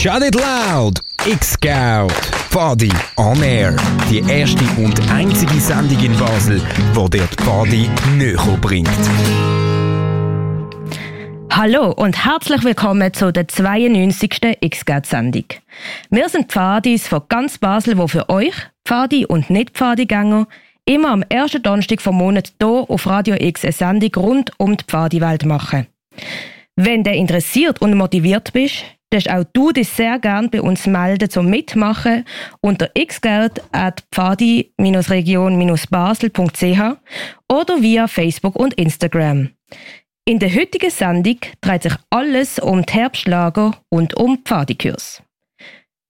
Shut It Loud! X-Scout! Pfadi on Air. Die erste und einzige Sendung in Basel, wo dir die Pfadi näher bringt. Hallo und herzlich willkommen zu der 92. X-Scout-Sendung. Wir sind Pfadis von ganz Basel, wo für euch, Pfadi und nicht Pfadigänger, immer am ersten Donnerstag vom Monat hier auf Radio X eine Sendung rund um die Pfadiwelt machen. Wenn du interessiert und motiviert bist, darfst auch du dich sehr gerne bei uns melden zum Mitmachen unter xgeld.pfadi-region-basel.ch oder via Facebook und Instagram. In der heutigen Sendung dreht sich alles um die Herbstlager und um Pfadikurs.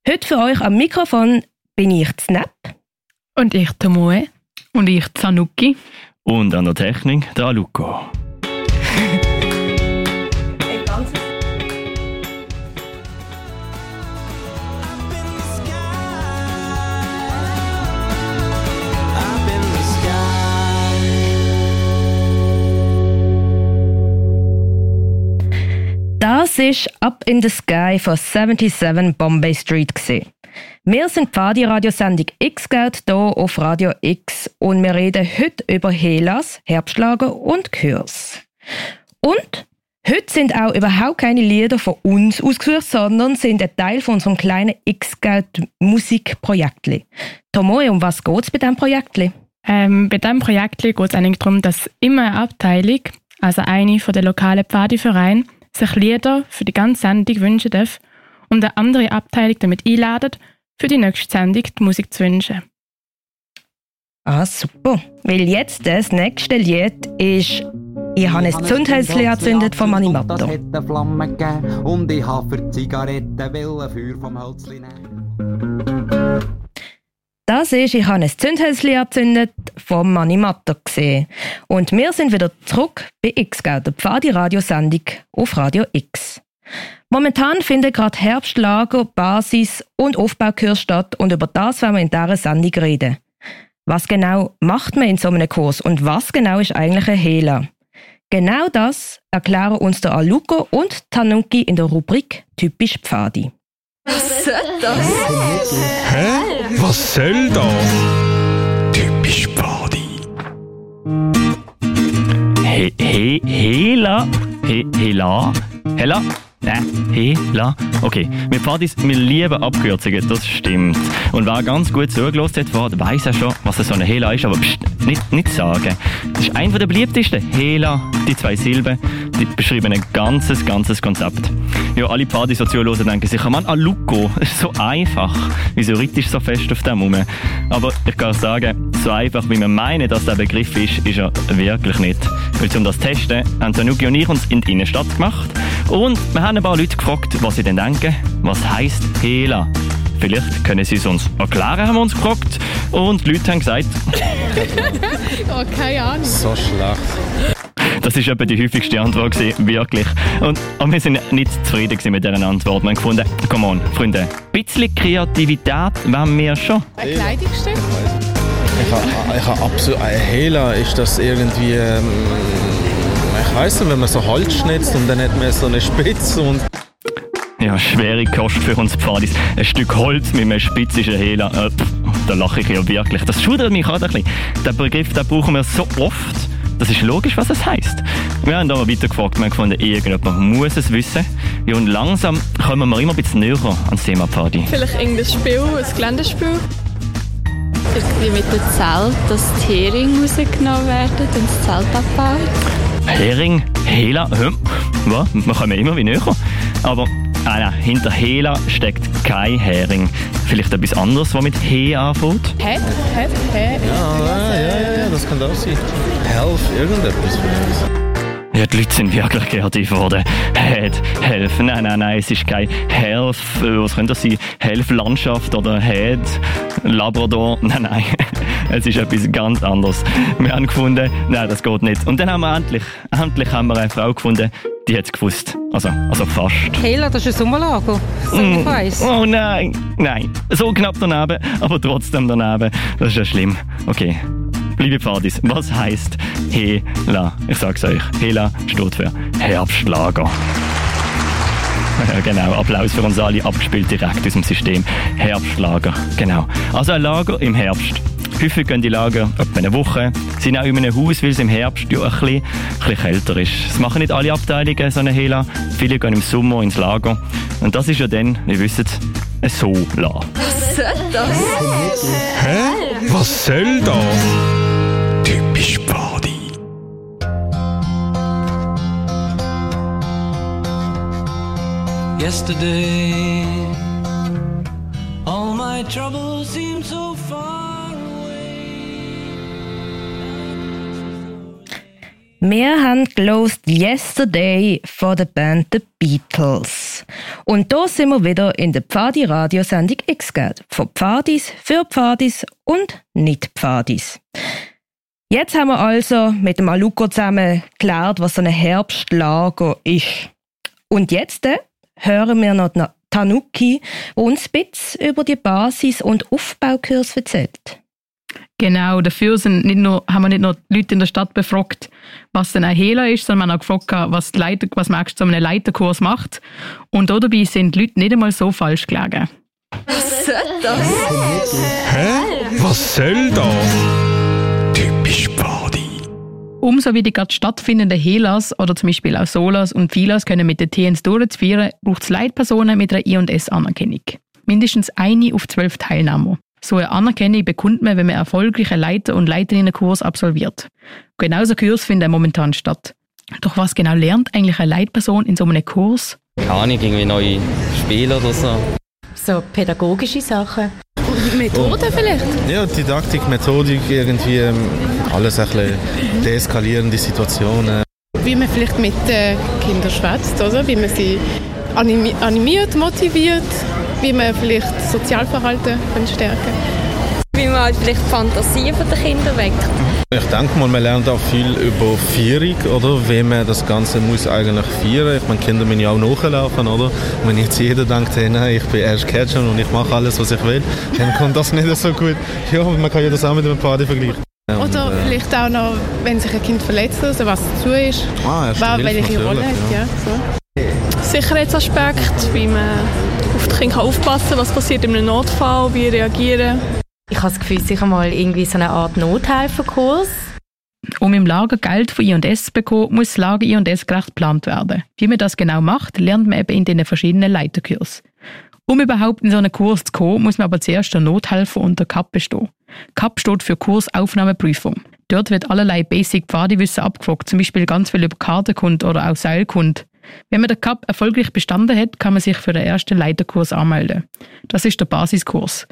Heute für euch am Mikrofon bin ich Snap. Und ich Tomoe. Und ich Zanuki. Und an der Technik der Luco. Ist Up in the Sky von 77 Bombay Street. Wir sind die Pfadi-Radiosendung X-Geld hier auf Radio X und wir reden heute über Helas, Herbstlager und Kurs. Und heute sind auch überhaupt keine Lieder von uns ausgesucht, sondern sind ein Teil von unserem kleinen X-Geld Musikprojekt. Tomoe, um was geht es bei diesem Projekt? Ähm, bei diesem Projekt geht es eigentlich darum, dass immer eine Abteilung, also eine den lokalen Pfadivereinen, sich Lieder für die ganze Sendung wünschen darf und eine andere Abteilung damit einladen, für die nächste Sendung die Musik zu wünschen. Ah, super. Weil jetzt das nächste Lied ist «Ich habe ein Zündhölzchen angezündet» von Manimatto. Und ich habe für Zigaretten Feuer vom Hölzchen nehmen. Das ist «Ich habe ein Zündhölzchen angezündet» von Manimatto gesehen. Und wir sind wieder zurück bei X-Geld, der Pfadi-Radiosendung auf Radio X. Momentan finden gerade Herbstlager, Basis- und Aufbaukurs statt und über das werden wir in dieser Sendung reden. Was genau macht man in so einem Kurs und was genau ist eigentlich ein Hela? Genau das erklären uns der Aluko und Tanuki in der Rubrik Typisch Pfadi. Was soll das? Hä? Was soll das? Typisch Pfadi. He, he, Hela? He, Hela? Hela? Nein, Hela. Okay, wir Pfadis, wir lieben Abkürzungen, das stimmt. Und wer ganz gut zugelassen hat, weiß ja schon, was so eine Hela ist, aber pst, nicht, nicht sagen. Das ist einer der beliebtesten. Hela, die zwei Silben, die beschreiben ein ganzes, ganzes Konzept. Ja, alle Partys, die zuhören, denken sich, man, Aluko, das ist so einfach. Wieso rittisch so fest auf dem rum? Aber ich kann sagen, so einfach, wie wir meinen, dass der Begriff ist, ist er wirklich nicht. Weil um das zu testen, haben Tanuki und ich uns in die Innenstadt gemacht und wir haben ein paar Leute gefragt, was sie denn denken, was heisst Hela. Vielleicht können sie es uns erklären, haben wir uns gefragt. Und die Leute haben gesagt... oh, keine Ahnung. So schlecht. Das war etwa die häufigste Antwort, gewesen, wirklich. Und, und wir sind nicht zufrieden mit dieser Antwort. Wir haben gefunden, come on, Freunde, ein bisschen Kreativität wären wir schon. Ein Kleidungsstück? Ich habe, absolut... Ein Hela ist das irgendwie... Ähm, weiss nicht, wenn man so Holz schnitzt und dann hat man so eine Spitze und... Ja, schwere Kost für uns Pfadis. Ein Stück Holz mit einem spitzischen Hela. Äh, da lache ich ja wirklich. Das schudert mich an ein bisschen. Den Begriff den brauchen wir so oft. Das ist logisch, was es heisst. Wir haben aber weiter gefragt, wir haben gefunden, irgendjemand muss es wissen. Ja, und langsam kommen wir immer ein bisschen näher ans Thema Pfadi. Vielleicht irgendein Spiel, ein Geländespiel? Irgendwie mit dem Zelt, dass die Heringe rausgenommen werden und das Zelt abbaut. Hering, Hela, hm, was? Wir kommen immer wie näher. Aber nein, nein, hinter Hela steckt kein Hering. Vielleicht etwas anderes, was mit He anfängt? Hä? Hä? Hä? Ja, ja, ja, ja, das kann auch sein. Helf, irgendetwas vielleicht. Ja, die Leute sind wirklich kreativ geworden. Head, Helf. Nein, nein, nein, es ist kein Health. Was könnte das sein? Health Landschaft oder Head, Labrador. Nein, nein. Es ist etwas ganz anderes. Wir haben gefunden, nein, das geht nicht. Und dann haben wir endlich, endlich haben wir eine Frau gefunden, die hat es gewusst. Also, also fast. Hela, das ist ein Sommerlager. So weiss. Oh nein, nein. So knapp daneben, aber trotzdem daneben. Das ist ja schlimm. Okay. Liebe Pfadis, was heisst Hela? Ich sag's euch. Hela steht für Herbstlager. Ja, genau. Applaus für uns alle, abgespielt direkt aus dem System. Herbstlager, genau. Also ein Lager im Herbst. Häufig gehen die Lager etwa eine Woche, sind auch in einem Haus, weil es im Herbst ja ein bisschen, ein bisschen kälter ist. Das machen nicht alle Abteilungen, so eine Hela. Viele gehen im Sommer ins Lager. Und das ist ja dann, wie ihr wisst, ein Sola. Was soll das? Hä? Was soll das? Yesterday, all my troubles seem so far Wir haben gelost Yesterday von der Band The Beatles. Und da sind wir wieder in der Pfadi-Radiosendung X-Geld. Von Pfadis, für Pfadis und nicht Pfadis. Jetzt haben wir also mit dem Aluko zusammen geklärt, was so ein Herbstlager ist. Und jetzt äh, hören wir noch Tanuki, die uns ein bisschen über die Basis- und Aufbaukurs erzählt. Genau, dafür sind nicht nur, haben wir nicht nur die Leute in der Stadt befragt, was denn ein Hehler ist, sondern wir haben auch gefragt, was, Leiter, was man so einen Leiterkurs macht. Und dabei sind die Leute nicht einmal so falsch gelegen. Was soll das? Hä? Was soll das? Umso wie die gerade stattfindenden Helas oder zum Beispiel auch Solas und Filas können mit den TNs durchzuführen, braucht es Leitpersonen mit einer I&S-Anerkennung. Mindestens eine auf zwölf Teilnehmer. So eine Anerkennung bekommt man, wenn man erfolgreich einen Leiter- und Leiterinnenkurs absolviert. Genauso Kurs finden momentan statt. Doch was genau lernt eigentlich eine Leitperson in so einem Kurs? Keine Ahnung, irgendwie neue Spiele oder so. So pädagogische Sachen. Und Methoden vielleicht? Ja, Didaktik, Methodik, irgendwie ähm, alles ein bisschen deeskalierende Situationen. Wie man vielleicht mit den Kindern schwätzt, oder? Wie man sie animi animiert, motiviert, wie man vielleicht Sozialverhalten kann stärken Wie man halt vielleicht die Fantasie von den Kindern weckt. Ich denke mal, man lernt auch viel über Vierung, oder? Wie man das Ganze muss eigentlich feiern. Ich meine, Kinder müssen ja auch nachlaufen, oder? Und wenn jetzt jeder denkt, hey, nein, ich bin erst Catcher und ich mache alles, was ich will, dann kommt das nicht so gut. Ja, man kann ja das auch mit einem Party vergleichen. Oder äh, vielleicht auch noch, wenn sich ein Kind verletzt, also was dazu ist, Ah, Hilfe welche Rolle hat. natürlich, Ja. so. Sicherheitsaspekt, wie man auf die Kinder aufpassen kann, was passiert in einem Notfall, wie reagieren. Ich habe das Gefühl, sicher mal irgendwie so eine Art Nothelferkurs. Um im Lager Geld von I&S zu bekommen, muss das Lager I&S gerecht geplant werden. Wie man das genau macht, lernt man eben in den verschiedenen Leiterkursen. Um überhaupt in so einen Kurs zu kommen, muss man aber zuerst der Nothelfer und der CAP bestehen. CAP steht für Kursaufnahmeprüfung. Dort wird allerlei Basic Pfadewissen abgefragt, zum Beispiel ganz viel über Kartenkunde oder auch Seilkunde. Wenn man den CAP erfolgreich bestanden hat, kann man sich für den ersten Leiterkurs anmelden. Das ist der Basiskurs.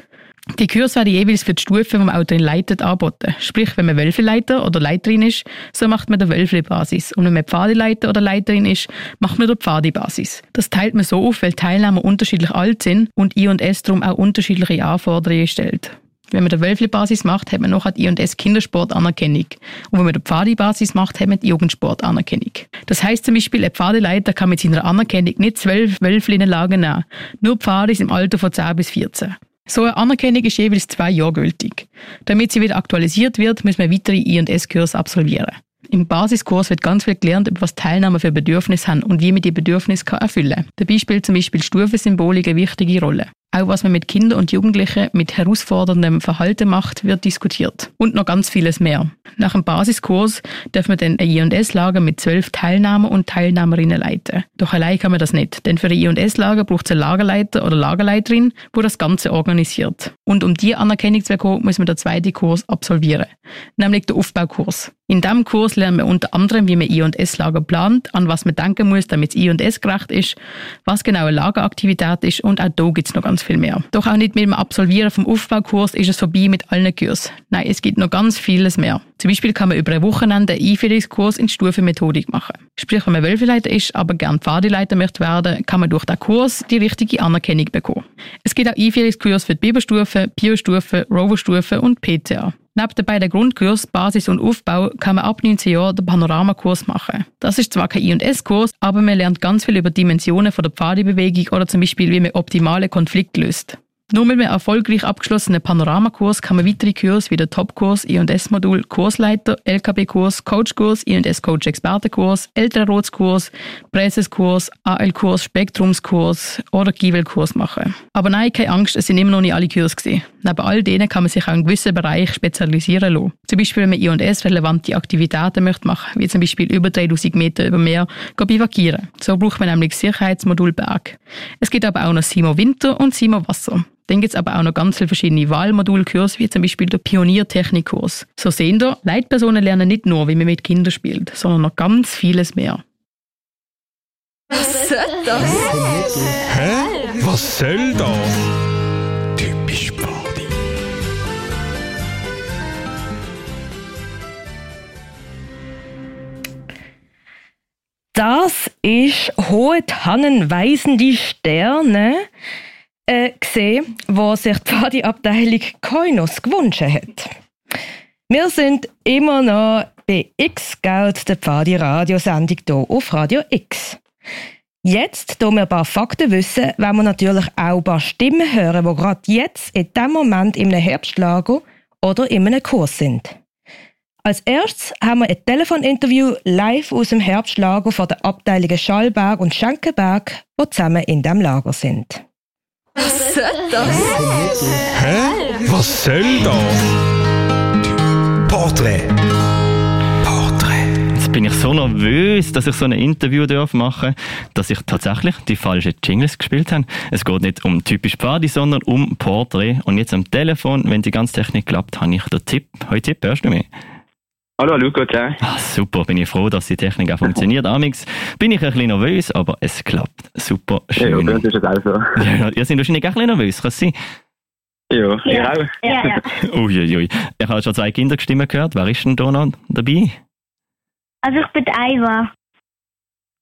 Die Kurse werden jeweils für die Stufe, die man drin leitet, angeboten. Sprich, wenn man Wölfeleiter oder Leiterin ist, so macht man den Wölfli-Basis. Und wenn man Pfadeleiter oder Leiterin ist, macht man den Pfadi-Basis. Das teilt man so auf, weil Teilnehmer unterschiedlich alt sind und I&S darum auch unterschiedliche Anforderungen stellt. Wenn man die Wölfli-Basis macht, hat man noch die I&S Kindersport-Anerkennung. Und wenn man die Pfadi-Basis macht, hat man die Jugendsport-Anerkennung. Das heisst zum Beispiel, ein Pfadeleiter kann mit seiner Anerkennung nicht zwölf Wölfli in den Lager nehmen. Nur Pfadis im Alter von 10 bis 14. So eine Anerkennung ist jeweils zwei Jahre gültig. Damit sie wieder aktualisiert wird, muss man weitere I&S-Kurse absolvieren. Im Basiskurs wird ganz viel gelernt, über was Teilnehmer für Bedürfnisse haben und wie man die Bedürfnisse erfüllen kann. Dabei spielt zum Beispiel Stufensymbolik eine wichtige Rolle. Auch was man mit Kindern und Jugendlichen mit herausforderndem Verhalten macht, wird diskutiert. Und noch ganz vieles mehr. Nach dem Basiskurs darf man dann ein I&S-Lager mit zwölf Teilnehmer und Teilnehmerinnen leiten. Doch allein kann man das nicht, denn für ein I&S-Lager braucht es einen Lagerleiter oder Lagerleiterin, wo das Ganze organisiert. Und um die Anerkennung zu bekommen, muss man den zweiten Kurs absolvieren, nämlich den Aufbaukurs. In diesem Kurs lernen wir unter anderem, wie man I&S-Lager plant, an was man denken muss, damit es I&S gerecht ist, was genau eine Lageraktivität ist und auch da gibt es noch ganz viel mehr. Doch auch nicht mit dem Absolvieren vom Aufbaukurs ist es vorbei mit allen Kursen. Nein, es gibt noch ganz vieles mehr. Zum Beispiel kann man über ein Wochenende einen Einführungskurs in die Stufenmethodik machen. Sprich, wenn man Wölfeleiter ist, aber gern Pfadeleiter möchte werden, kann man durch den Kurs die richtige Anerkennung bekommen. Es gibt auch Einführungskurse für die Biberstufe, Biostufe, Roverstufe und PCA. Neben den beiden Grundkursen Basis und Aufbau kann man ab 19 Jahren den Panoramakurs machen. Das ist zwar kein I&S-Kurs, aber man lernt ganz viel über Dimensionen von der Pfadebewegung oder zum Beispiel, wie man optimale Konflikte löst. Nur mit einem erfolgreich abgeschlossenen Panoramakurs kann man weitere Kurse wie den Topkurs I&S-Modul, Kursleiter, LKB-Kurs, Coachkurs, I&S-Coach Expertenkurs, Elternratskurs, Präseskurs, AL-Kurs, Spektrumskurs oder Givel-Kurs machen. Aber nein, keine Angst, es sind immer noch nicht alle Kurse gewesen. Neben all denen kann man sich auch in gewissen Bereich spezialisieren lassen. Zum Beispiel, wenn man I&S-relevante Aktivitäten möchte machen, wie zum Beispiel über 3000 Meter über Meer bivakieren. So braucht man nämlich das Sicherheitsmodul Berg. Es gibt aber auch noch Simo Winter und Simo Wasser. Dann gibt es aber auch noch ganz viele verschiedene Wahlmodulkurse, wie zum Beispiel der Pioniertechnikkurs. So sehen wir, Leitpersonen lernen nicht nur, wie man mit Kindern spielt, sondern noch ganz vieles mehr. Was soll das? Hä? Was soll das? Typisch Pfadi. Das ist hohe Tannen weisende Sterne äh, gesehen, wo sich die Pfadi-Abteilung Koinos gewünscht hat. Wir sind immer noch bei X-Scout, der Pfadi-Radiosendung hier auf Radio X. Jetzt, da wir ein paar Fakten wissen, wollen wir natürlich auch ein paar Stimmen hören, die gerade jetzt in diesem Moment in einem Herbstlager oder in einem Kurs sind. Als erstes haben wir ein Telefoninterview live aus dem Herbstlager von den Abteilungen Schallberg und Schenkenberg, die zusammen in diesem Lager sind. Was soll das? Hä? Was soll das? Porträt. Jetzt bin ich so nervös, dass ich so ein Interview darf machen dass ich tatsächlich die falschen Jingles gespielt habe. Es geht nicht um typisch Pfadi, sondern um Porträt. Und jetzt am Telefon, wenn die ganze Technik klappt, habe ich den Tipp. Heute Tipp, hörst du mich? Hallo Luca, ciao. Ah, super, bin ich froh, dass die Technik auch funktioniert. Amix bin ich ein bisschen nervös, aber es klappt. Super, Ja, schön. bei uns ist es auch so. Ja, ihr seid wahrscheinlich auch ein bisschen nervös, kann es sein? Ja, ich auch. Ja, ja. Uiuiui. Ich habe schon zwei Kinderstimmen gehört. Wer ist denn da noch dabei? Also ich bin die Aiva.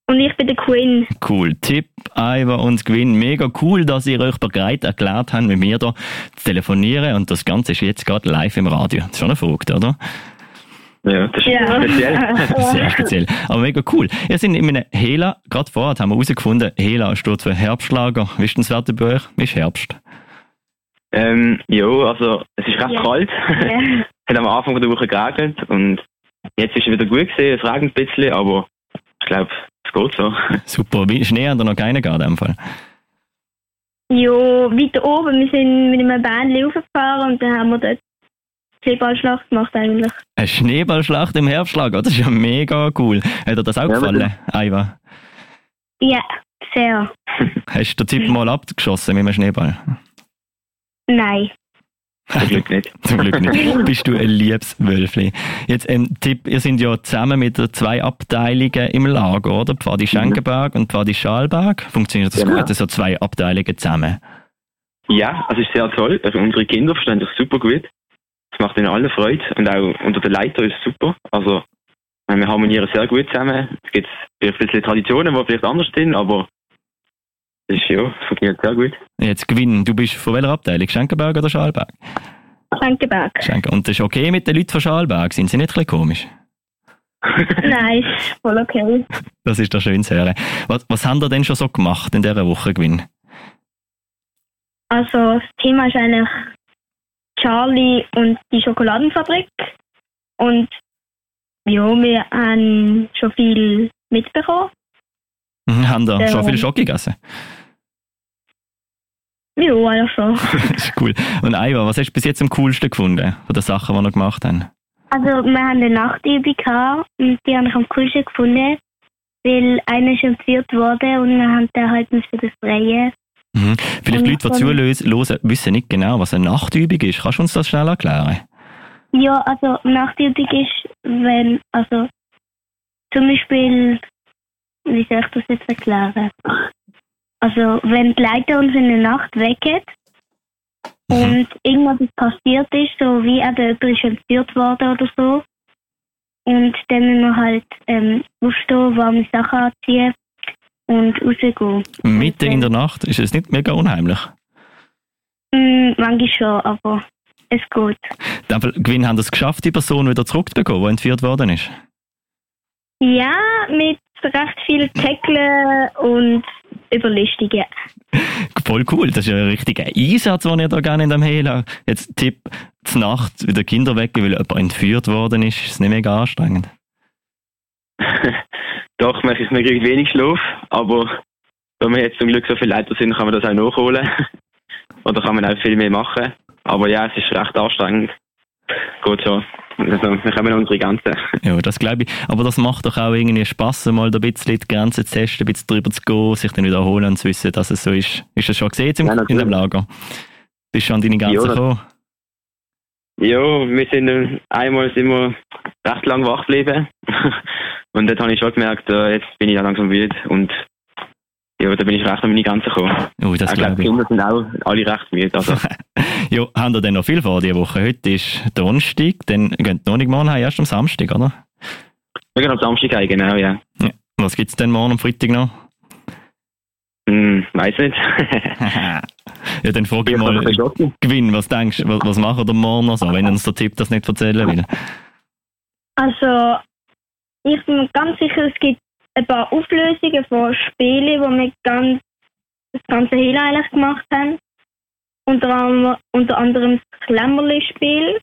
Und ich bin der Queen. Cool. Tipp, Iva und Gwyn. Mega cool, dass ihr euch bereit erklärt habt, mit mir da zu telefonieren. Und das Ganze ist jetzt gerade live im Radio. Das ist schon verrückt, oder? Ja, das ist Ja. speziell. Sehr speziell. Aber mega cool. Ihr seid in einem Hela, gerade vorher haben wir herausgefunden, Hela steht für Herbstlager. Wie ist denn das Wetter bei euch? Wie ist Herbst? ähm, ja, also es ist recht Ja. kalt. Ja. hat am Anfang der Woche geregnet und jetzt ist es wieder gut gesehen. Es regnet ein bisschen, aber ich glaube, es geht so. Super. Wie Schnee hat da noch keinen gegeben, in dem Fall. Ja, weiter oben. Wir sind mit einem Bähnchen raufgefahren und dann haben wir dort Schneeballschlacht gemacht eigentlich. Eine Schneeballschlacht im Herbstlager, das ist ja mega cool. Hat dir das auch Ja, gefallen, Iva? Ja, sehr. Hast du den Tipp mal abgeschossen mit einem Schneeball? Nein. Zum Glück nicht. Zum Glück nicht. Bist du ein liebes Wölfli. Jetzt ein Tipp, ihr seid ja zusammen mit den zwei Abteilungen im Lager, oder? Pfadi Schenkenberg und Pfadi Schalberg. Funktioniert das Genau. gut, so zwei Abteilungen zusammen? Ja, also es ist sehr toll. Also unsere Kinder verstehen sich super gut. Es macht ihnen alle Freude und auch unter den Leitern ist es super. Also äh, wir harmonieren sehr gut zusammen. Es gibt vielleicht ein bisschen Traditionen, die vielleicht anders sind, aber es ist, ja, es funktioniert sehr gut. Jetzt Gewinn, du bist von welcher Abteilung? Schenkenberg oder Schalberg? Schenkenberg. Schenken. Und das ist okay mit den Leuten von Schalberg? Sind sie nicht ein bisschen komisch? Nein, ist voll okay. Das ist doch schön zu hören. Was, was haben ihr denn schon so gemacht in dieser Woche, Gewinn? Also das Thema ist eigentlich Charlie und die Schokoladenfabrik. Und ja, wir haben schon viel mitbekommen. Mhm, haben ihr Ja. schon viel Schock gegessen? Ja, eigentlich schon. das ist cool. Und Iva, was hast du bis jetzt am coolsten gefunden von den Sachen, die wir gemacht haben? Also wir haben eine Nachtübung gehabt und die habe ich am coolsten gefunden, weil einer ist entführt wurde und wir haben den halt müssen befreien. Mhm. Vielleicht Leute, die zuhören, wissen nicht genau, was eine Nachtübung ist. Kannst du uns das schnell erklären? Ja, also Nachtübung ist, wenn, also zum Beispiel, wie soll ich das jetzt erklären? Also wenn die Leiter uns in der Nacht wecken und irgendwas passiert ist, so wie eben jemand ist entführt worden oder so, und dann müssen wir halt ähm, aufstehen, warme Sachen anziehen und rausgehen. Mitten in der Nacht ist es nicht mega unheimlich. Mm, manchmal schon, aber es geht. In dem Fall, Gewinn haben es geschafft, die Person wieder zurückzubekommen, die entführt worden ist. Ja, mit recht viel Tackeln und überlustigen. Voll cool, das ist ja ein richtiger Einsatz, den ihr da gerne in dem Hela. Jetzt Tipp, zur Nacht wieder Kinder weg, weil jemand entführt worden ist, ist nicht mega anstrengend. Doch, man, man kriegt wenig Schlaf, aber da wir jetzt zum Glück so viele Leute sind, kann man das auch nachholen. Oder kann man auch viel mehr machen. Aber ja, es ist recht anstrengend. Gut schon. Also, wir kommen an unsere Grenzen. Ja, das glaube ich. Aber das macht doch auch irgendwie Spass, mal da ein bisschen die Grenzen zu testen, ein bisschen drüber zu gehen, sich dann wiederholen und zu wissen, dass es so ist. Ist das schon gesehen im, Ja, in dem Lager? Bist du schon an deine Grenzen Ja, gekommen? Ja, wir sind äh, einmal sind wir recht lang wach geblieben. und dort habe ich schon gemerkt, äh, jetzt bin ich ja langsam müde und ja, da bin ich recht an meine Grenzen gekommen. Oh, das ich glaube die ich. Kinder sind auch alle recht müde. Also, Ja, haben wir denn noch viel vor diese Woche? Heute ist Donnerstag, dann gehen wir noch nicht morgen heim, erst am Samstag, oder? wir gehen am Samstag heim, genau, ja. Ja. Was gibt es denn morgen am Freitag noch? Hm, weiß nicht. Ja, dann frage ich Ja, mal. Gewinn, was denkst du, was, was machen wir morgen noch so, wenn uns der Tipp das nicht erzählen will? Also, ich bin mir ganz sicher, es gibt ein paar Auflösungen von Spielen, wo wir ganz, das ganze Heil eigentlich gemacht haben. Unter unter anderem das Klemmerli-Spiel.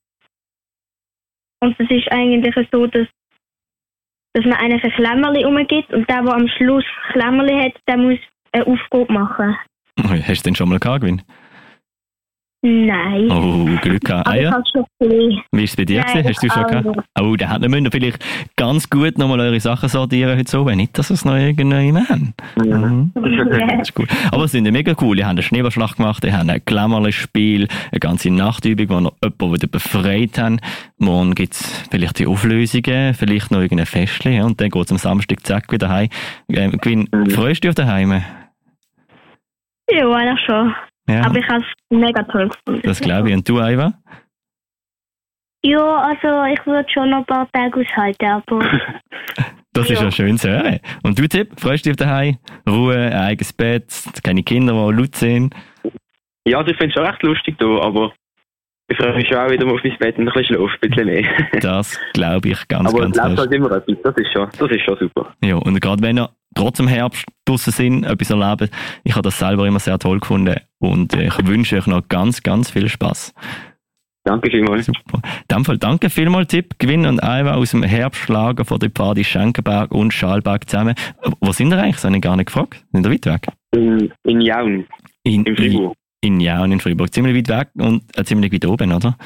Und das ist eigentlich so, dass, dass man eigentlich ein Klemmerli umgibt und der, der am Schluss Klemmerli hat, der muss eine Aufgabe machen. Hast du denn schon mal gehabt, Gewinn? Nein. Oh, Glück gehabt. Ah, ja. Wie ist es bei dir? Nein? Hast du schon auch gehabt? Oh, dann hätten wir vielleicht ganz gut nochmal eure Sachen sortieren heute so, wenn nicht, dass wir es noch irgendjemand haben. Mhm. Das ist cool. Aber es sind ja mega cool. Ihr habt einen Schneeballschlag gemacht, ihr habt ein Klammerli-Spiel, eine ganze Nachtübung, wo ihr jemanden wieder befreit habt. Morgen gibt es vielleicht die Auflösungen, vielleicht noch irgendein Festchen ja, und dann geht es am Samstag zack wieder heim. Ähm, Gewinn, freust du dich auf daheim? Ja, eigentlich schon. Ja. Aber ich habe es mega toll gefunden. Das glaube ich. Und du, Aiva? Ja, also ich würde schon noch ein paar Tage aushalten, aber Das ist Ja. ja schön zu hören. Und du, Tipp, freust du dich auf daheim? Ruhe, ein eigenes Bett, keine Kinder, die laut sind. ja, also ich finde es schon recht lustig da, aber ich freue mich schon auch wieder mal auf mein Bett und ein bisschen schlafen, ein bisschen mehr. Das glaube ich ganz, aber es ganz läuft fest. halt immer etwas, das ist schon, das ist schon super. Ja, und gerade wenn ihr trotz dem Herbst draussen sind, etwas erleben, ich habe das selber immer sehr toll gefunden und ich wünsche euch noch ganz, ganz viel Spaß. Danke vielmals. Super. In dem Fall danke vielmals, Tipp, Gewinn und Aiva aus dem Herbstschlager von der Pfadi Schenkenberg und Schalberg zusammen. Wo sind ihr eigentlich? Das habe ich gar nicht gefragt. Sind ihr weit weg? In, in Jaun. In, In Fribourg. In, in Jaun, in Fribourg. Ziemlich weit weg und äh, ziemlich weit oben, oder?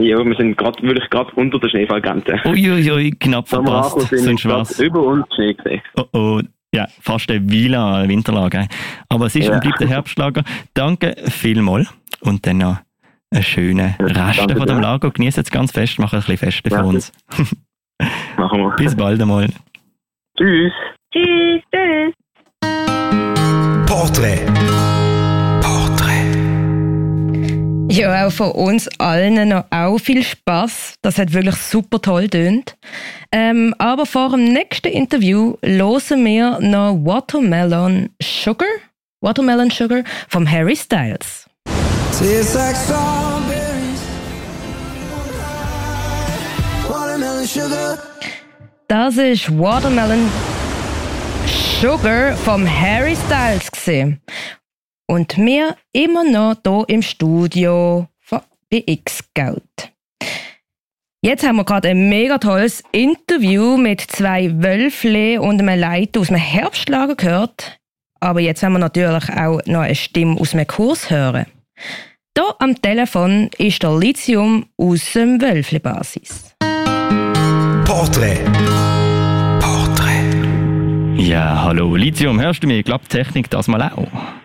Ja, wir sind gerade wirklich gerade unter der Schneefallgrenze. Uiuiui, knapp verpasst. sind, gerade über uns Schnee gesehen. Oh, oh. Ja, fast ein Vila eine Winterlage. hä? Aber es ist Ja. und bleibt ein Herbstlager. Danke vielmals. Und dann noch einen schönen Rest danke von dem. Lager. Genießt es ganz fest, machen ein bisschen Feste für uns. Machen wir. Bis bald einmal. Tschüss. tschüss, tschüss. Porträt. Ja, auch von uns allen noch auch viel Spaß. Das hat wirklich super toll tönt. Ähm, aber vor dem nächsten Interview hören wir noch Watermelon Sugar, Watermelon Sugar vom Harry Styles. Tastes like strawberries. Watermelon sugar. Das ist Watermelon Sugar vom Harry Styles gesehen. Und wir immer noch hier im Studio von BX-Scout. Jetzt haben wir gerade ein mega tolles Interview mit zwei Wölfle und einem Leiter aus dem Herbstlager gehört. Aber jetzt haben wir natürlich auch noch eine Stimme aus dem Kurs hören. Hier am Telefon ist der Lithium aus dem Wölfle-Basis. Porträt. Ja, hallo Lithium, hörst du mich? Ich glaube, Technik das mal auch.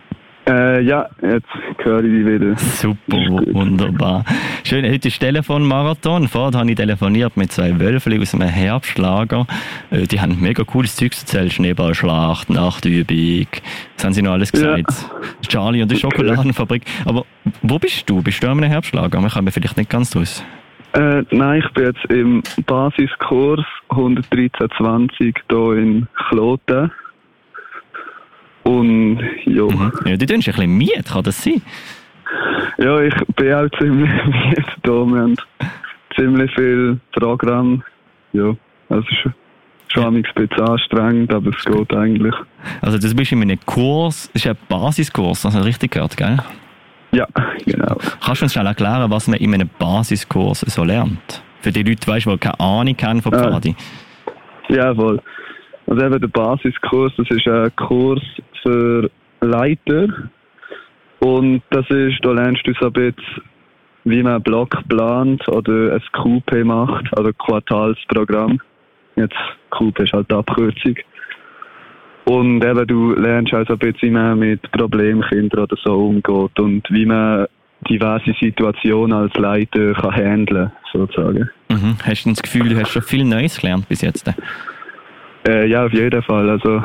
Äh, ja, jetzt höre ich dich wieder. Super, wunderbar. Schön, heute ist Telefonmarathon. Vorher habe ich telefoniert mit zwei Wölfen aus einem Herbstlager. Äh, Die haben mega cooles Zeug erzählt. Schneeballschlacht, Nachtübung. Was haben sie noch alles gesagt? Charlie und die Schokoladenfabrik. Aber wo bist du? Bist du an einem Herbstlager? Wir kommen vielleicht nicht ganz raus. Äh, nein, ich bin jetzt im Basiskurs 11320 hier in Kloten. Und ja. Ja, du tust ein bisschen miet, kann das sein? Ja, ich bin auch ziemlich müde da. Wir haben ziemlich viel Programm. Ja, also schon. Schon ein bisschen anstrengend, aber es geht eigentlich. Also du bist in einem Kurs, das ist ein Basiskurs, also richtig gehört, gell? Ja, genau. Kannst du uns schnell erklären, was man in einem Basiskurs so lernt? Für die Leute, weißt, die keine Ahnung haben von Pfadi. Ja, voll. Also eben der Basiskurs, das ist ein Kurs für Leiter. Und das ist, da lernst du so ein bisschen, wie man einen Block plant oder ein QP macht, also Quartalsprogramm. Jetzt QP ist halt die Abkürzung. Und eben, du lernst also ein bisschen, wie man mit Problemkindern oder so umgeht und wie man diverse Situationen als Leiter kann handeln, sozusagen. Mhm. Hast du das Gefühl, du hast schon viel Neues gelernt bis jetzt? Äh, ja, auf jeden Fall. Also,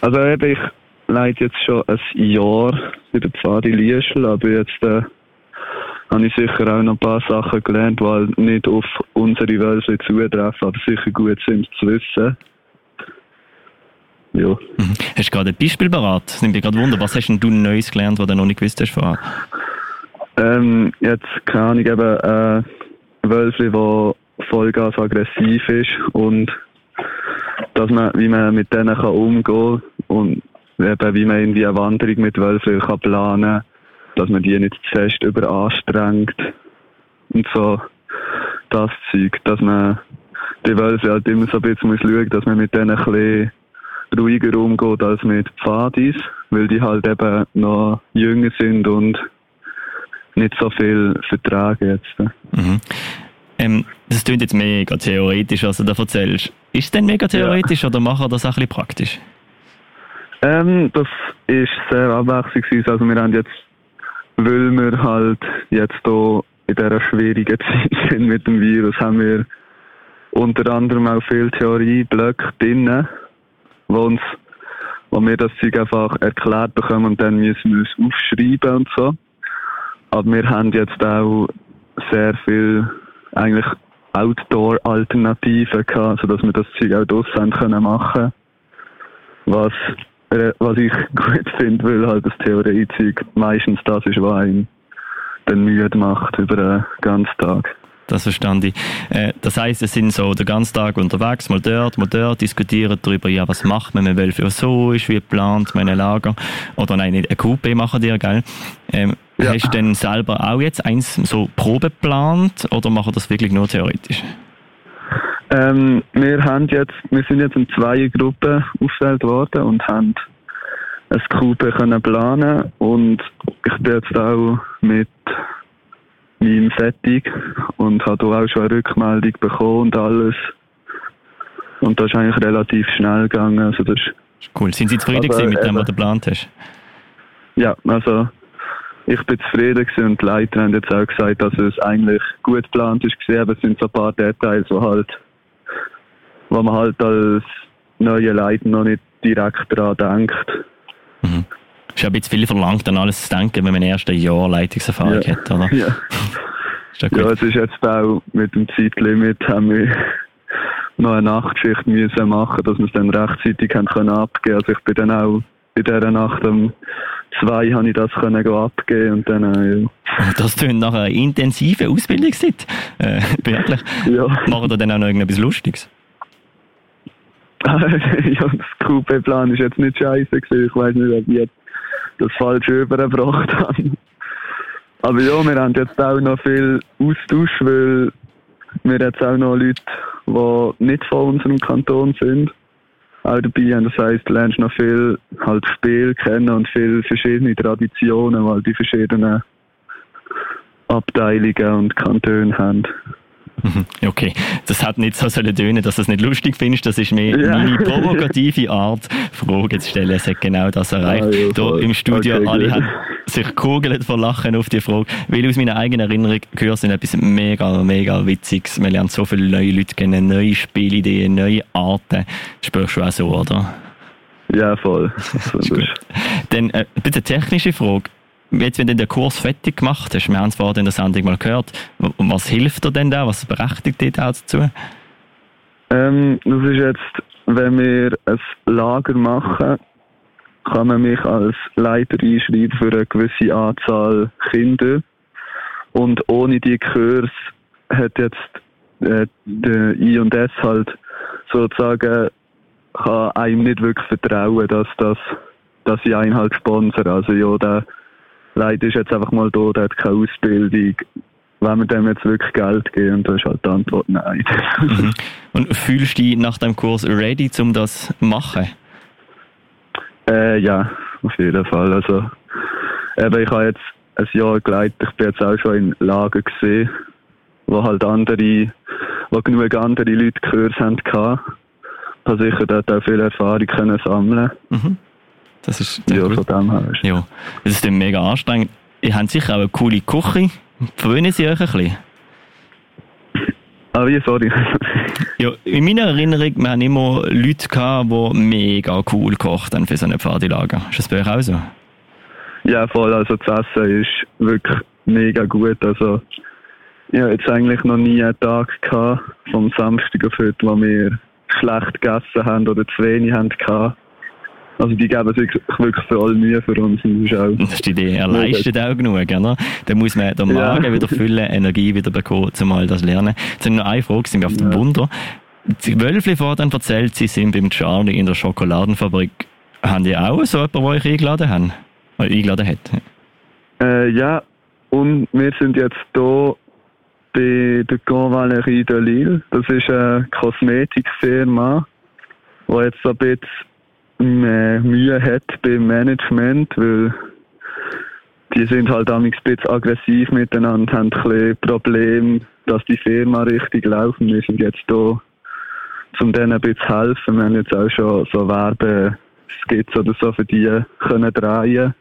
also eben, ich leite jetzt schon ein Jahr bei der Pfadi Lieschel, aber jetzt äh, habe ich sicher auch noch ein paar Sachen gelernt, die halt nicht auf unsere Wölfe zutreffen, aber sicher gut sind zu wissen. Ja. Mhm. Hast du gerade ein Beispiel parat? Das nimmt mich gerade Wunder. Was hast denn du Neues gelernt, was du noch nicht gewusst hast vorher? Ähm, jetzt keine Ahnung, eben äh, Wölfe, der vollgas aggressiv ist und dass man, wie man mit denen kann umgehen und eben, wie man irgendwie eine Wanderung mit Wölfen kann planen dass man die nicht zu fest überanstrengt und so das Zeug, dass man die Wölfe halt immer so ein bisschen muss schauen, dass man mit denen ein bisschen ruhiger umgeht als mit Pfadis, weil die halt eben noch jünger sind und nicht so viel vertragen jetzt. Mhm. Ähm, das klingt jetzt mega theoretisch, was du da erzählst. Ist es denn mega theoretisch ja. oder machen wir das auch ein bisschen praktisch? Ähm, das ist sehr abwechslungsreich. Also wir haben jetzt, weil wir halt jetzt hier in dieser schwierigen Zeit sind mit dem Virus, haben wir unter anderem auch viel Theorieblöcke drin, wo uns wo wir das Zeug einfach erklärt bekommen und dann müssen wir es aufschreiben und so. Aber wir haben jetzt auch sehr viel eigentlich Outdoor-Alternativen gehabt, sodass wir das Zeug auch draussen können machen was, was ich gut finde, weil halt das Theoriezeug meistens das ist, was einen dann müde macht über den ganzen Tag. Das verstand ich. Äh, das heisst, es sind so den ganzen Tag unterwegs, mal dort, mal dort, diskutieren darüber, ja, was macht man, wenn Wölfe so ist, wie geplant, mein Lager. Oder nein, nicht ein QP machen die, gell? Ähm, ja. Hast du denn selber auch jetzt eins so Probe geplant oder machen das wirklich nur theoretisch? Ähm, wir haben jetzt, wir sind jetzt in zwei Gruppen aufgestellt worden und haben ein QP können planen und ich bin jetzt auch mit meinem fertig und habe auch schon eine Rückmeldung bekommen und alles. Und das ist eigentlich relativ schnell gegangen. Also das ist cool. Sind Sie zufrieden aber, mit dem, was du geplant hast? Ja, also ich bin zufrieden gewesen und die Leiter haben jetzt auch gesagt, dass es eigentlich gut geplant ist gewesen, aber es sind so ein paar Details, wo halt, wo man halt als neue Leiter noch nicht direkt daran denkt. Mhm. Ist ja ein bisschen viel verlangt, an alles zu denken, wenn man erst ein Jahr Leitungserfahrung ja. hat, oder? Ja. ist ja, es ist jetzt auch mit dem Zeitlimit haben wir noch eine Nachtschicht müssen machen, dass wir es dann rechtzeitig haben können abgeben. Also ich bin dann auch in dieser Nacht um zwei habe ich das können abgeben und dann ja. Das klingt nach einer intensiven Ausbildungszeit. Äh, wirklich. Ja. Machen da dann auch noch irgendetwas Lustiges? ja, das QP-Plan ist jetzt nicht scheiße gewesen. Ich weiß nicht, ob ich das Falsche übergebracht habe. Aber ja, wir haben jetzt auch noch viel Austausch, weil wir jetzt auch noch Leute, die nicht von unserem Kanton sind, auch dabei haben. Das heisst, du lernst noch viel halt Spiel kennen und viele verschiedene Traditionen, weil die verschiedenen Abteilungen und Kantone haben. Mhm. Okay, das hat nicht so sollen tönen, dass du es nicht lustig findest. Das ist mehr Ja. meine provokative Art, Fragen zu stellen. Es hat genau das erreicht. Ah, ja, Hier im Studio, Okay, alle gut. haben sich gekugelt vor Lachen auf die Frage. Weil aus meiner eigenen Erinnerung gehört sind etwas mega, mega Witziges. Man lernt so viele neue Leute kennen, neue Spielideen, neue Arten. Das spürst du auch so, oder? Ja, voll. Das ist Dann äh, bitte technische Frage. Jetzt, wenn du den Kurs fertig gemacht hast, wir haben es vorhin in der Sendung mal gehört, was hilft dir denn da? Was berechtigt dich da dazu? Ähm, das ist jetzt, wenn wir ein Lager machen, kann man mich als Leiter einschreiben für eine gewisse Anzahl Kinder. Und ohne die Kurs hat jetzt äh, der I und S halt sozusagen kann einem nicht wirklich vertrauen, dass das dass sie einen halt sponsern. Also ja, der Leute ist jetzt einfach mal da, der hat keine Ausbildung. Wenn wir dem jetzt wirklich Geld geben, und da ist halt die Antwort nein. Mhm. Und fühlst du dich nach dem Kurs ready, um das zu machen? Äh, ja, auf jeden Fall. Also, eben, ich habe jetzt ein Jahr geleitet, ich bin jetzt auch schon in Lagen gesehen, wo halt andere, wo genug andere Leute gehört haben. Ich habe sicher dort auch viel Erfahrung können sammeln Mhm. Das ist Ja, von dem her. Ja, es ist dann mega anstrengend. Ihr habt sicher auch eine coole Küche. Verwöhnen Sie euch ein bisschen? Ah, wie, sorry. Ja, in meiner Erinnerung, wir haben immer Leute gehabt, die mega cool gekocht haben für so eine Pfadilager. Ist das bei euch auch so? Ja, voll. Also das Essen ist wirklich mega gut. Also ich habe jetzt eigentlich noch nie einen Tag gehabt, vom Samstag auf heute, wo wir schlecht gegessen haben oder zu wenig haben gehabt. Also die geben sich wirklich für alle Mühe für uns. Ist auch Das ist die Idee. Er leistet auch genug, oder? Dann muss man den Ja. Magen wieder füllen, Energie wieder bekommen, um mal das lernen. Jetzt noch eine Frage, sind wir auf dem Wunder. Die Wölfli vorhin erzählt, sie sind beim Charlie in der Schokoladenfabrik. Haben die auch so jemanden, der euch eingeladen haben? Oder eingeladen hat? Äh, ja, und wir sind jetzt hier bei der Grand Valerie de Lille. Das ist eine Kosmetikfirma, die jetzt ein bisschen äh, Mühe hat beim Management, weil die sind halt auch ein bisschen aggressiv miteinander, haben ein bisschen Probleme, dass die Firma richtig läuft. Und Wir sind jetzt hier, um denen ein bisschen zu helfen. Wir haben jetzt auch schon so Werbeskits oder so für die können drehen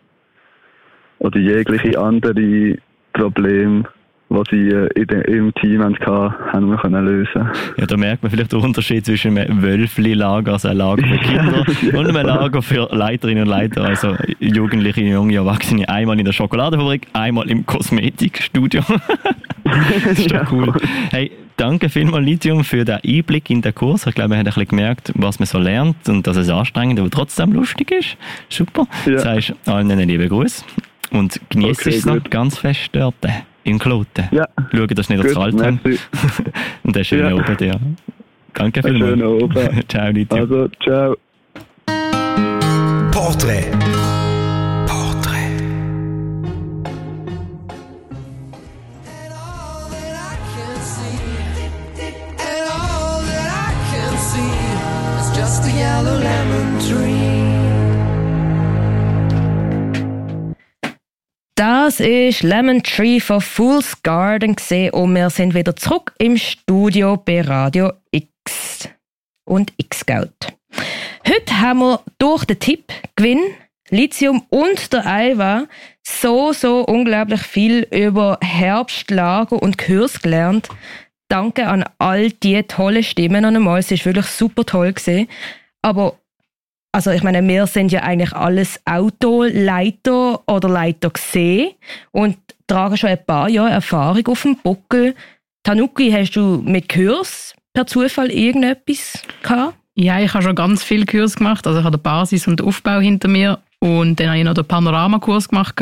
oder jegliche andere Probleme, die sie äh, in de, im Team hatten, haben wir können lösen. Ja, da merkt man vielleicht den Unterschied zwischen einem Wölfli-Lager, also ein Lager für Kinder, und einem Lager für Leiterinnen und Leiter, also Jugendliche, junge Erwachsene. Einmal in der Schokoladenfabrik, einmal im Kosmetikstudio. das ist doch cool. Hey, danke vielmals, Lithium, für den Einblick in den Kurs. Ich glaube, wir haben ein bisschen gemerkt, was man so lernt und dass es anstrengend, aber trotzdem lustig ist. Super. Ja. Sagst allen einen lieben Gruß und genießt Okay, es noch gut. ganz fest dort in Kloten. Ja. Schauen, dass ihr nicht Gut, haben. merci. und einen schönen Ja. Abend dir. Danke Einen vielmals. schönen Abend. Ciao, Lithium. Also, ciao. Portrait. And all that I can see is just a yellow lemon ist Lemon Tree von Fool's Garden und wir sind wieder zurück im Studio bei Radio X und X-Scout. Heute haben wir durch den Tipp Gewinn, Lithium und der Aiwa so, so unglaublich viel über Herbstlager und Kurs gelernt. Danke an all die tollen Stimmen noch einmal. Es ist wirklich super toll gesehen. Aber also ich meine, wir sind ja eigentlich alles Autoleiter oder Leiter gesehen und tragen schon ein paar Jahre Erfahrung auf dem Buckel. Tanuki, hast du mit Kurs per Zufall irgendetwas gehabt? Ja, ich habe schon ganz viel Kurs gemacht. Also ich habe den Basis- und den Aufbau hinter mir und dann habe ich noch den Panoramakurs gemacht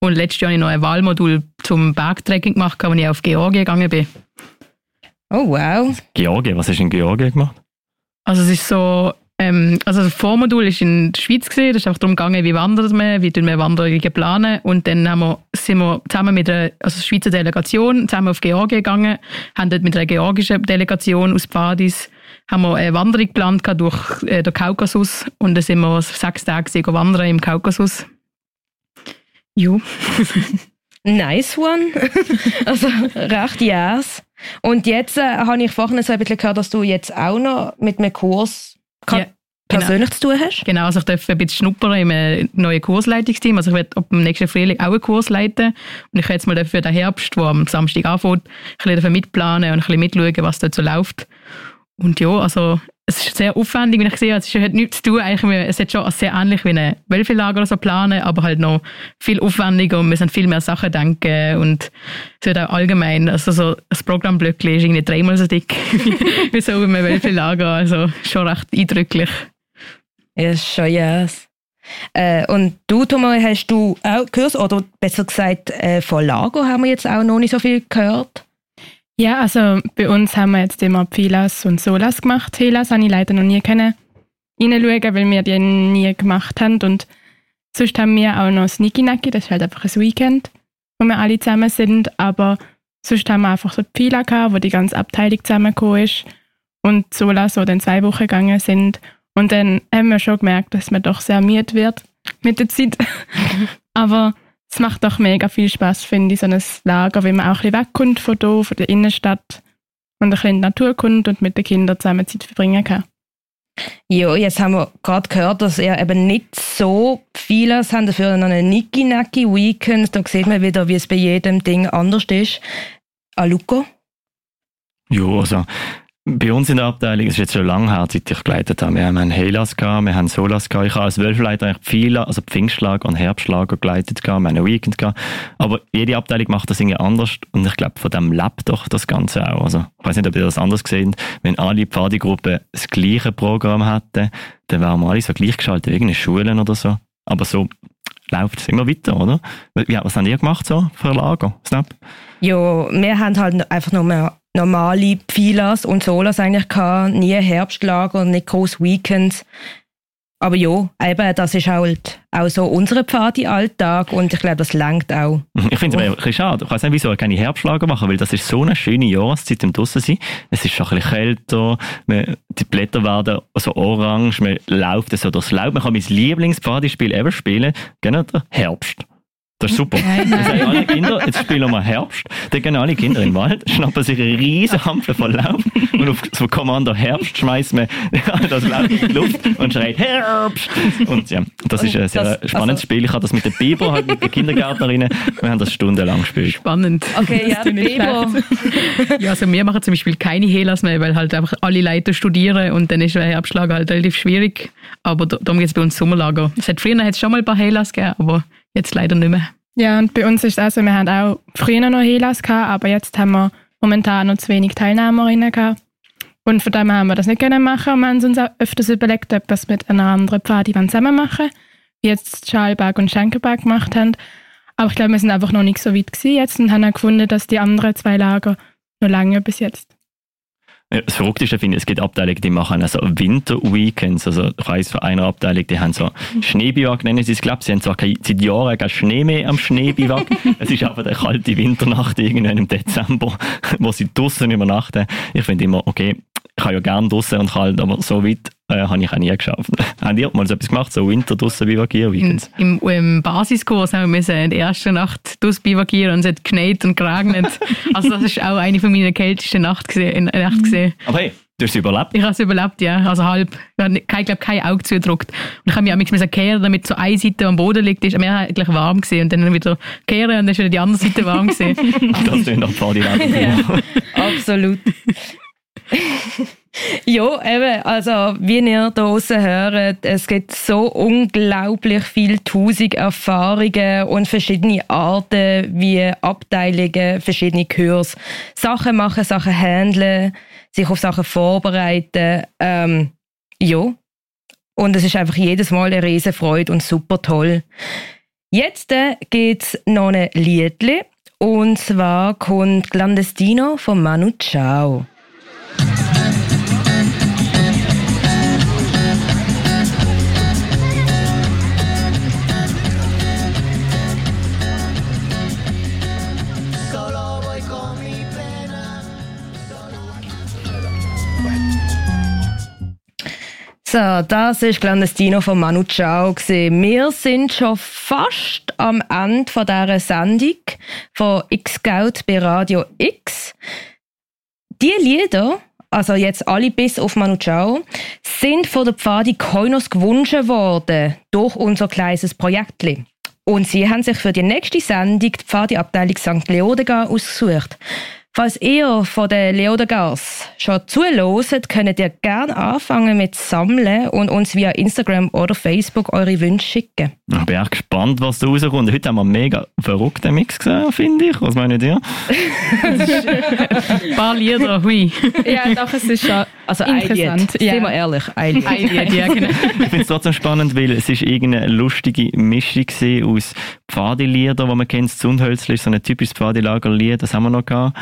und letztes Jahr habe ich noch ein Wahlmodul zum Bergtrekking gemacht, als ich auf Georgien gegangen bin. Oh wow. Georgien, was hast du in Georgien gemacht? Also es ist so, ähm, also das Vormodul ist in der Schweiz gesehen. Das ist einfach darum gegangen, wie wandert man, wie tun wir Wanderungen planen. Und dann haben wir, sind wir zusammen mit der also Schweizer Delegation zusammen auf Georgien gegangen, haben dort mit einer georgischen Delegation aus Pfadis haben wir eine Wanderung geplant durch äh, den Kaukasus und dann sind wir sechs Tage wandern im Kaukasus. Jo. Nice one. also recht yes. Und jetzt äh, habe ich vorhin so ein bisschen gehört, dass du jetzt auch noch mit einem Kurs Ja, persönlich zu tun hast. Genau, also ich darf ein bisschen schnuppern im neuen Kursleitungsteam. Also ich werde ab dem nächsten Frühling auch einen Kurs leiten. Und ich werde jetzt mal für den Herbst, der am Samstag anfängt, ein bisschen mitplanen und ein bisschen mitschauen, was dort so läuft. Und ja, also es ist sehr aufwendig, wenn ich sehe, es hat nichts zu tun. Eigentlich, es ist schon sehr ähnlich wie ein Wölfelager so planen, aber halt noch viel aufwendiger und wir müssen viel mehr Sachen denken und es wird auch allgemein, also so das Programmblöckchen ist irgendwie dreimal so dick wie so im Wölfelager, also schon recht eindrücklich. Ja, schon yes. Äh, und du, Thomas, hast du auch Kurs, oder besser gesagt, äh, von Lager haben wir jetzt auch noch nicht so viel gehört. Ja, also bei uns haben wir jetzt immer Pilas und Solas gemacht. Helas habe ich leider noch nie können reinschauen, weil wir die nie gemacht haben. Und sonst haben wir auch noch Sneaky Nacky, das ist halt einfach ein Weekend, wo wir alle zusammen sind. Aber sonst haben wir einfach so Pila gehabt, wo die ganze Abteilung zusammengekommen ist. Und Solas, so dann zwei Wochen gegangen sind. Und dann haben wir schon gemerkt, dass man doch sehr müde wird mit der Zeit. Aber es macht doch mega viel Spaß, finde ich, so ein Lager, wenn man auch ein bisschen wegkommt von hier, von der Innenstadt und ein bisschen in die Natur kommt und mit den Kindern zusammen Zeit verbringen kann. Ja, jetzt haben wir gerade gehört, dass ihr eben nicht so vieles habt, dafür noch einen Niki-Naki Weekend. Da sieht man wieder, wie es bei jedem Ding anders ist. Aluko? Ja, also bei uns in der Abteilung, es ist jetzt schon lange her, seit ich geleitet habe, wir haben einen Helas gehabt, wir haben Solas gehabt, ich habe als Wölfleiter eigentlich viele, also Pfingstlager und Herbstlager geleitet gehabt, wir haben einen Weekend gehabt, aber jede Abteilung macht das irgendwie anders. Und ich glaube, von dem lebt doch das Ganze auch. Also ich weiß nicht, ob ihr das anders gesehen wenn alle Pfadigruppen das gleiche Programm hätten, dann wären wir alle so gleichgeschaltet, in Schulen oder so, aber so läuft es immer weiter, oder? Ja, was habt ihr gemacht so für Lager, Snap? Ja, wir haben halt einfach nur mehr normale Pfilas und Solas eigentlich gehabt, nie Herbstlager, nicht groß Weekends. Aber ja, eben, das ist halt auch so unser Pfadi-Alltag und ich glaube, das langt auch. Ich finde es ein bisschen schade. Ich weiß nicht, wieso keine Herbstlager machen, weil das ist so eine schöne Jahreszeit im Draussen sein. Es ist schon ein bisschen kälter, man, die Blätter werden so orange, man läuft so durchs Laub. Man kann mein Lieblingspfadi-Spiel ever spielen, genau der Herbst. Das ist super. Nein, Dann nein. sagen alle Kinder, jetzt spielen wir Herbst. Dann gehen alle Kinder in den Wald, schnappen sich eine riesen Hampel voll Laub und auf so Kommando Herbst schmeißt man das Laub in die Luft und schreit Herbst. Und ja, das ist ein sehr das- spannendes also- Spiel. Ich habe das mit den Biber, halt mit den Kindergärtnerinnen, wir haben das stundenlang gespielt. Spannend. Okay, ja, Das Biber. ja, also wir machen zum Beispiel keine Helas mehr, weil halt einfach alle Leute studieren und dann ist ein Herbstlager halt relativ schwierig. Aber da- darum geht es bei uns Sommerlager. Es hat früher hat's schon mal ein paar Helas gegeben, aber jetzt leider nicht mehr. Ja, und bei uns ist es auch so, wir haben auch früher noch Helas gehabt, aber jetzt haben wir momentan noch zu wenig Teilnehmerinnen gehabt. Und von dem haben wir das nicht können machen und wir haben uns auch öfters überlegt, ob wir es mit einer anderen Pfadi zusammen machen, wie jetzt Schalberg und Schenkelberg gemacht haben. Aber ich glaube, wir sind einfach noch nicht so weit gewesen jetzt und haben auch gefunden, dass die anderen zwei Lager noch lange bis jetzt. Das Verrückteste finde ich, es gibt Abteilungen, die machen also Winter-Weekends. Also ich weiss von einer Abteilung, die haben so Schneebiwak, nennen sie es, glaube Sie haben zwar kein, seit Jahren kein Schnee mehr am Schneebiwak. es ist aber eine kalte Winternacht irgendwann im Dezember, wo sie draußen übernachten. Ich finde immer, okay, ich habe ja gerne draußen und kalt, aber so weit äh, habe ich auch nie geschafft. Habt ihr mal so etwas gemacht, so Winter draußen biwakieren, Weekends? Im, im Basiskurs haben wir in der ersten Nacht durchbivakieren und es hat geschneit und geregnet. also das ist auch eine von meinen kältesten Nacht gesehen, Nacht gesehen. Aber hey, du hast es überlebt. Ich habe es überlebt, ja. Also halb. Ich habe kein, glaub, kein Auge zugedrückt. Und ich habe mich auch manchmal kehren, damit so eine Seite am Boden liegt, ist mir eigentlich warm gesehen und dann wieder kehren und dann ist wieder die andere Seite warm gesehen. Das sind doch Pfadi Ja, absolut. ja, eben, also wie ihr da draussen hört, es gibt so unglaublich viele tausend Erfahrungen und verschiedene Arten, wie Abteilungen, verschiedene Kurs, Sachen machen, Sachen handeln, sich auf Sachen vorbereiten. Ähm, ja, und es ist einfach jedes Mal eine riesen Freude und super toll. Jetzt äh, gibt's noch ein Liedli und zwar kommt Clandestino von Manu Chao. So, das ist Clandestino von Manu Chao. Wir sind schon fast am Ende von dieser Sendung von X-Scout bei Radio X. Die Lieder, also jetzt alle bis auf Manu Chao, sind von der Pfadi Koinos gewünscht worden durch unser kleines Projektli. Und sie haben sich für die nächste Sendung die Pfadi-Abteilung St. Leodegar ausgesucht. Falls ihr von den Leodegars schon zuhört, könnt ihr gerne anfangen mit Sammeln und uns via Instagram oder Facebook eure Wünsche schicken. Ich bin auch gespannt, was da rauskommt. Heute haben wir einen mega verrückten Mix gesehen, finde ich. Was meint ihr? Ein paar Lieder, hui. Ja, doch, es ist schon Also interessant. Lied. Sind wir ehrlich, ein Lied. Ja, genau. Ich finde es trotzdem spannend, weil es ist irgendeine lustige Mischung aus Pfadilieder, die man kennt. Das Zundhölzli ist so ein typisches Pfadilagerlied, das haben wir noch gehabt.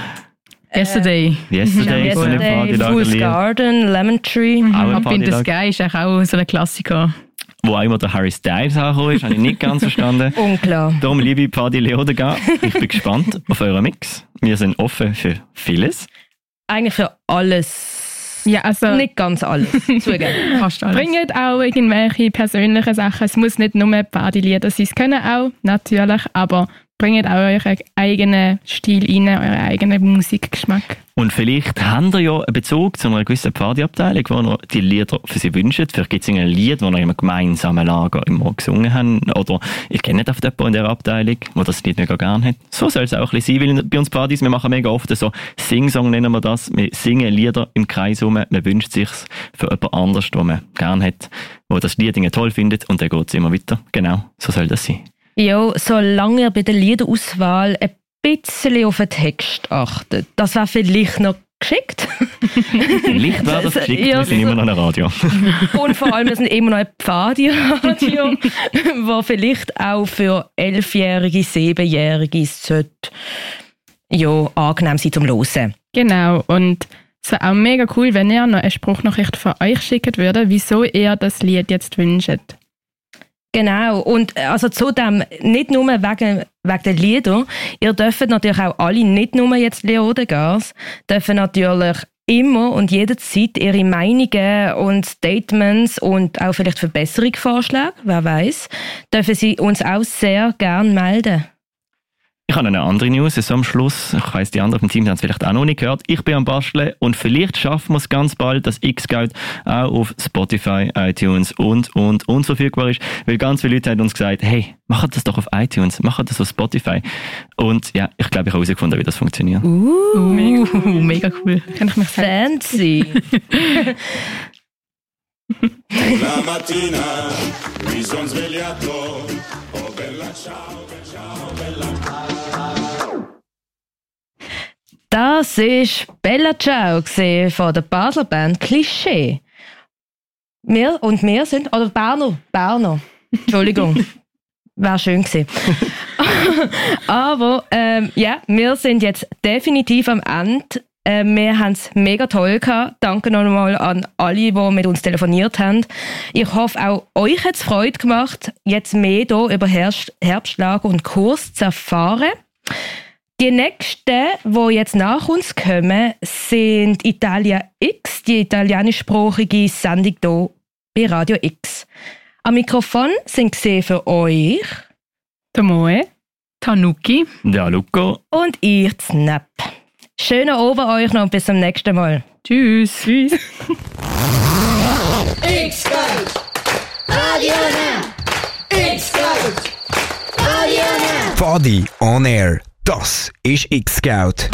Yesterday. Yesterday, so eine Yesterday, Fool's. Garden, Lemon Tree. Ein Up in the. Sky ist auch so ein Klassiker. Wo auch immer der Harry Styles angekommen ist, habe ich nicht ganz verstanden. Unklar. Darum, liebe Pfadi Leodegar, ich bin gespannt auf euren Mix. Wir sind offen für vieles. Eigentlich für alles. Ja, also Nicht ganz alles, zugeben. Fast alles. bringt auch irgendwelche persönlichen Sachen. Es muss nicht nur Partylieder sein. Es können auch, natürlich, aber bringt auch euren eigenen Stil rein, euren eigenen Musikgeschmack. Und vielleicht habt ihr ja einen Bezug zu einer gewissen Pfadi-Abteilung, wo ihr die Lieder für sie wünscht. Vielleicht gibt es ein Lied, das ihr im gemeinsamen Lager immer gesungen habt. Oder ihr kennt oft jemanden in dieser Abteilung, der das Lied mega gerne hat. So soll es auch ein bisschen sein, weil bei uns Partys, wir machen mega oft so Sing-Song nennen wir das. Wir singen Lieder im Kreis rum. Man wünscht sich für jemand anderes, den man gerne hat, der das Lied toll findet und dann geht es immer weiter. Genau, so soll das sein. Ja, solange ihr bei der Liederauswahl ein bisschen auf den Text achtet. Das wäre vielleicht noch geschickt. Vielleicht wäre das geschickt, Ja, wir sind immer noch ein Radio. Und vor allem, wir sind immer noch ein Pfadi-Radio, wo vielleicht auch für Elfjährige, Siebenjährige sollte ja, angenehm sein zum Hören. Genau, und es wäre auch mega cool, wenn ihr noch eine Spruchnachricht von euch schicken würdet, wieso ihr das Lied jetzt wünscht. Genau, und äh, also zudem nicht nur wegen, wegen der Lieder, ihr dürft natürlich auch alle, nicht nur jetzt Leodegars, dürfen natürlich immer und jederzeit ihre Meinungen und Statements und auch vielleicht Verbesserungsvorschläge, wer weiß, dürfen sie uns auch sehr gern melden. Ich habe eine andere News, so am Schluss. Ich weiss, die anderen vom Team haben es vielleicht auch noch nicht gehört. Ich bin am Basteln und vielleicht schaffen wir es ganz bald, dass X-Scout auch auf Spotify, iTunes und, und, und verfügbar ist. Weil ganz viele Leute haben uns gesagt, hey, macht das doch auf iTunes, macht das auf Spotify. Und ja, ich glaube, ich habe herausgefunden, wie das funktioniert. Uh, mega, mega cool. Kann ich mich Fancy. La mattina mi son svegliato, Das war Bella Ciao von der Basler Band Klischee. Wir und wir sind, oder Berner, Berner, Entschuldigung, wäre schön gewesen. Aber ähm, ja, wir sind jetzt definitiv am Ende. Äh, wir haben es mega toll gehabt. Danke nochmal an alle, die mit uns telefoniert haben. Ich hoffe, auch euch hat es Freude gemacht, jetzt mehr hier über Herbst, Herbstlager und Kurs zu erfahren. Die nächsten, die jetzt nach uns kommen, sind Italia X, die italienischsprachige Sendung hier bei Radio X. Am Mikrofon sind gesehen für euch Tomoe, Tanuki, der Luco und ich, Snap. Schönen Abend euch noch und bis zum nächsten Mal. Tschüss. Tschüss. X-Scout, Radio Now. X-Scout, Radio Now. Pfadi on Air. Das ist X-Scout.